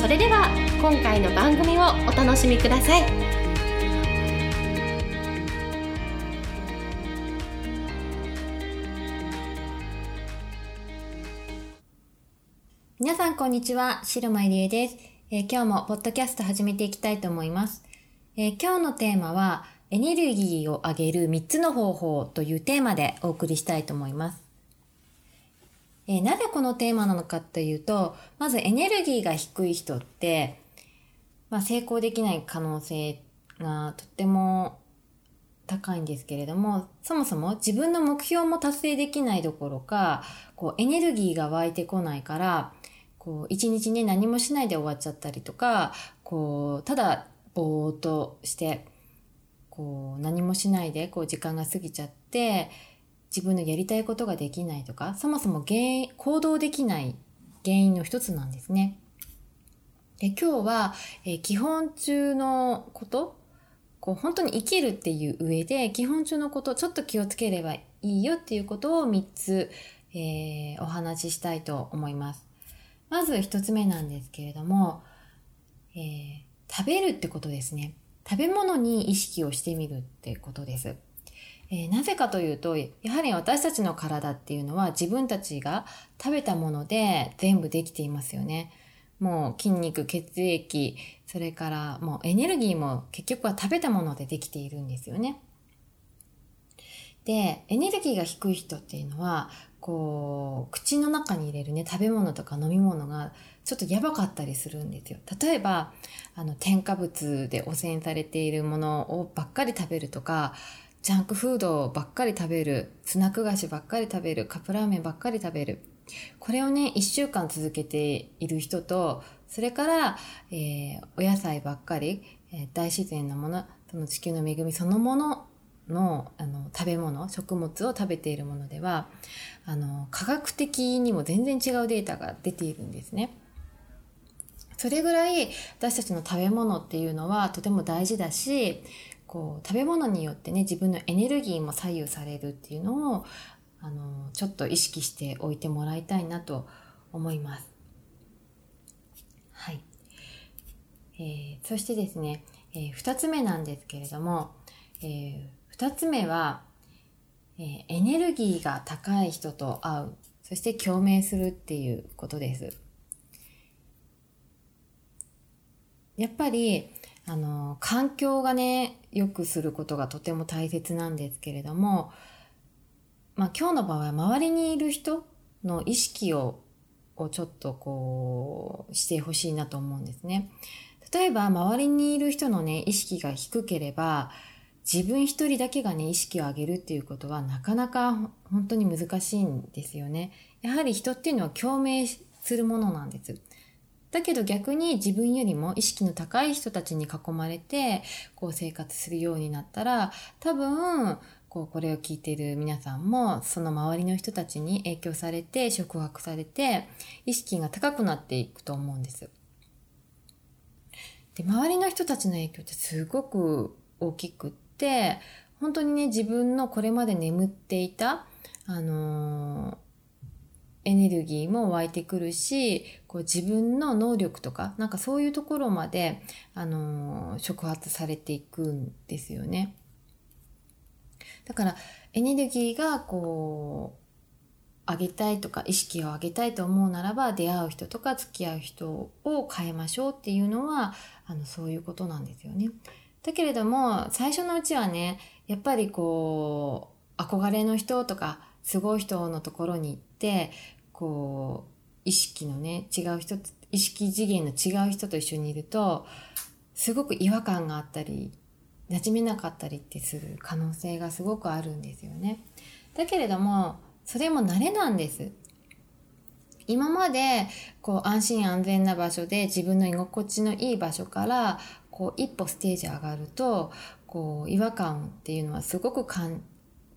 それでは今回の番組をお楽しみください。皆さんこんにちは、白間入江です、えー、今日もポッドキャスト始めていきたいと思います、えー、今日のテーマはエネルギーを上げる3つの方法というテーマでお送りしたいと思います。えー、なぜこのテーマなのかというと、まずエネルギーが低い人って、まあ、成功できない可能性がとっても高いんですけれども、そもそも自分の目標も達成できないどころか、こうエネルギーが湧いてこないから、こう一日ね何もしないで終わっちゃったりとか、こうただぼーっとして、こう何もしないでこう時間が過ぎちゃって、自分のやりたいことができないとか、そもそも原因、行動できない原因の一つなんですね。で今日は、えー、基本中のこと、こう本当に生きるっていう上で、基本中のこと、ちょっと気をつければいいよっていうことを3つ、えー、お話ししたいと思います。まず1つ目なんですけれども、えー、食べるってことですね。食べ物に意識をしてみるってことです。えー、なぜかというと、やはり私たちの体っていうのは自分たちが食べたもので全部できていますよね。もう筋肉、血液、それからもうエネルギーも結局は食べたものでできているんですよね。で、エネルギーが低い人っていうのは、こう、口の中に入れるね、食べ物とか飲み物がちょっとやばかったりするんですよ。例えば、あの、添加物で汚染されているものをばっかり食べるとか、ジャンクフードばっかり食べる、スナック菓子ばっかり食べる、カップラーメンばっかり食べる。これをね、一週間続けている人と、それから、えー、お野菜ばっかり、えー、大自然のもの、その地球の恵みそのもののあの食べ物、食物を食べているものでは、あの、科学的にも全然違うデータが出ているんですね。それぐらい私たちの食べ物っていうのはとても大事だし、こう食べ物によってね自分のエネルギーも左右されるっていうのをあのちょっと意識しておいてもらいたいなと思います。はい。えー、そしてですね、えー、2つ目なんですけれども、えー、2つ目は、えー、エネルギーが高い人と会う、そして共鳴するっていうことです。やっぱり、あの、環境がね、良くすることがとても大切なんですけれども、まあ今日の場合は周りにいる人の意識ををちょっとこうしてほしいなと思うんですね。例えば周りにいる人のね、意識が低ければ、自分一人だけがね、意識を上げるっていうことはなかなか本当に難しいんですよね。やはり人っていうのは共鳴するものなんです。だけど逆に自分よりも意識の高い人たちに囲まれて、こう生活するようになったら、多分、こう、これを聞いている皆さんも、その周りの人たちに影響されて、触発されて、意識が高くなっていくと思うんです。で、周りの人たちの影響ってすごく大きくって、本当にね、自分のこれまで眠っていた、あのーエネルギーも湧いてくるし、こう自分の能力とか、なんかそういうところまで、あのー、触発されていくんですよね。だから、エネルギーがこう、上げたいとか、意識を上げたいと思うならば、出会う人とか付き合う人を変えましょうっていうのは、あの、そういうことなんですよね。だけれども、最初のうちはね、やっぱりこう、憧れの人とか、すごい人のところに行って、こう、意識のね、違う人、意識次元の違う人と一緒にいると、すごく違和感があったり、馴染めなかったりってする可能性がすごくあるんですよね。だけれども、それも慣れなんです。今までこう安心安全な場所で自分の居心地のいい場所からこう一歩ステージ上がるとこう違和感っていうのはすごく感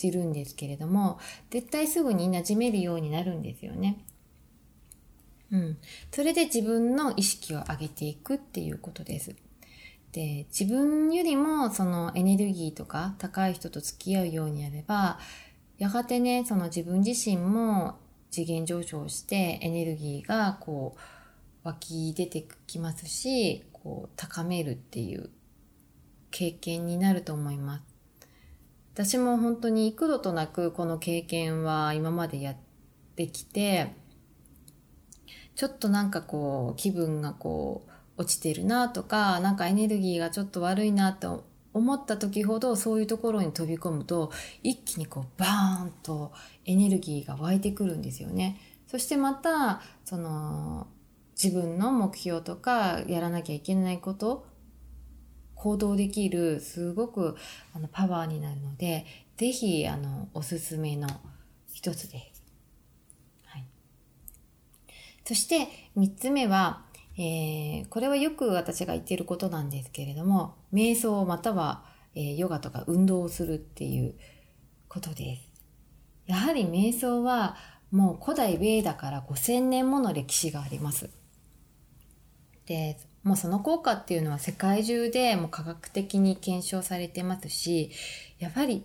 じるんですけれども絶対すぐに馴染めるようになるんですよね。うん、それで自分の意識を上げていくっていうことです。で自分よりもそのエネルギーとか高い人と付き合うようにやればやがてねその自分自身も次元上昇してエネルギーがこう湧き出てきますしこう高めるっていう経験になると思います。私も本当に幾度となくこの経験は今までやってきてちょっとなんかこう気分がこう落ちてるなとかなんかエネルギーがちょっと悪いなと思った時ほどそういうところに飛び込むと一気にこうバーンとエネルギーが湧いてくるんですよね。そしてまたその自分の目標とかやらなきゃいけないこと行動できるすごくあのパワーになるので是非あのおすすめの一つです。はい、そして3つ目はえー、これはよく私が言っていることなんですけれども、瞑想または、えー、ヨガとか運動をするっていうことです。やはり瞑想はもう古代ベーダから5000年もの歴史があります。で、もうその効果っていうのは世界中でもう科学的に検証されてますし、やっぱり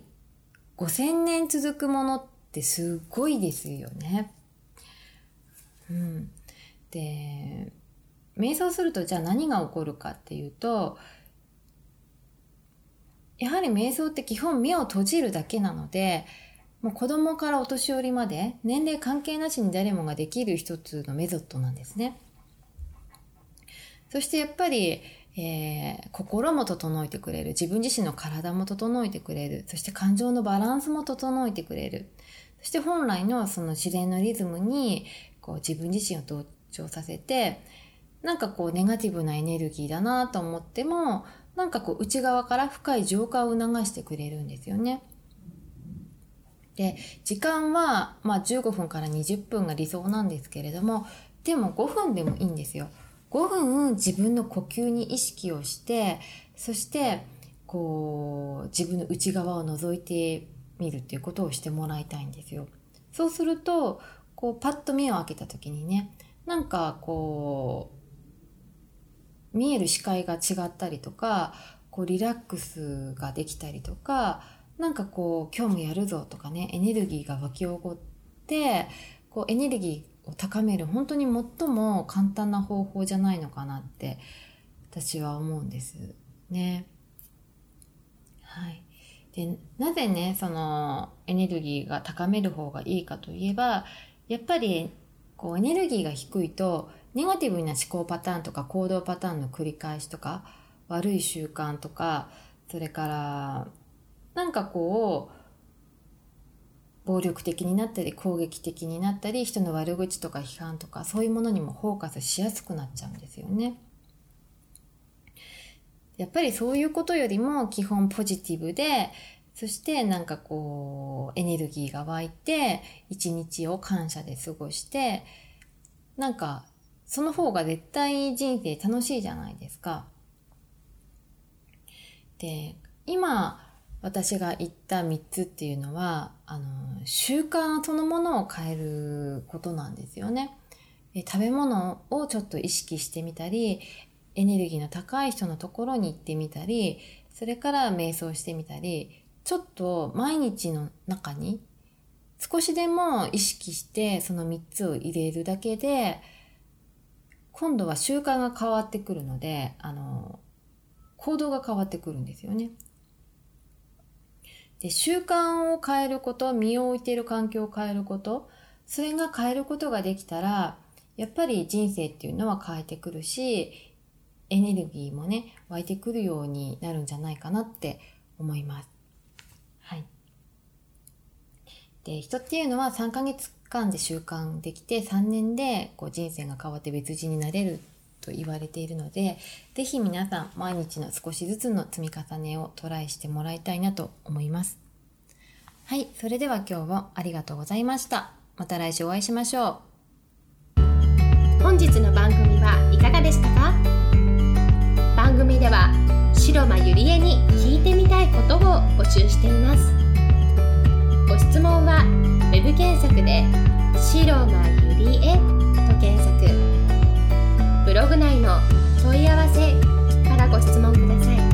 5000年続くものってすごいですよね。うん。で、瞑想するとじゃあ何が起こるかっていうとやはり瞑想って基本目を閉じるだけなのでもう子供からお年寄りまで年齢関係なしに誰もができる一つのメソッドなんですね。そしてやっぱり、えー、心も整えてくれる自分自身の体も整えてくれるそして感情のバランスも整えてくれるそして本来のその自然のリズムにこう自分自身を同調させてなんかこうネガティブなエネルギーだなと思ってもなんかこう内側から深い浄化を促してくれるんですよね。で時間は、まあ、15分から20分が理想なんですけれどもでも5分でもいいんですよ。5分自分の呼吸に意識をしてそしてこう自分の内側を覗いてみるっていうことをしてもらいたいんですよ。そうするとこうパッと目を開けた時にねなんかこう見える視界が違ったりとかこうリラックスができたりとかなんかこう今日もやるぞとかねエネルギーが湧き起こってこうエネルギーを高める本当に最も簡単な方法じゃないのかなって私は思うんですね。はい、でなぜねそのエネルギーが高める方がいいかといえばやっぱりこうエネルギーが低いとネガティブな思考パターンとか行動パターンの繰り返しとか悪い習慣とかそれからなんかこう暴力的になったり攻撃的になったり人の悪口とか批判とかそういうものにもフォーカスしやすくなっちゃうんですよね。やっぱりそういうことよりも基本ポジティブでそしてなんかこうエネルギーが湧いて一日を感謝で過ごしてなんかその方が絶対人生楽しいじゃないですか。で、今私が言った3つっていうのは、あの、習慣そのものを変えることなんですよね。食べ物をちょっと意識してみたり、エネルギーの高い人のところに行ってみたり、それから瞑想してみたり、ちょっと毎日の中に少しでも意識してその3つを入れるだけで、今度は習慣が変わってくるので、あの、行動が変わってくるんですよね。で、習慣を変えること、身を置いている環境を変えること、それが変えることができたら、やっぱり人生っていうのは変えてくるし、エネルギーもね、湧いてくるようになるんじゃないかなって思います。はい。で、人っていうのは3ヶ月間で習慣できて3年でこう人生が変わって別人になれると言われているので是非皆さん毎日の少しずつの積み重ねをトライしてもらいたいなと思います。はいそれでは今日もありがとうございました。また来週お会いしましょう。本日の番組はいかがでしたか？番組では白間ゆりえに聞いてみたいことを募集しています。ご質問は web 検索で「白間ゆりえ」と検索。ブログ内の問い合わせからご質問ください。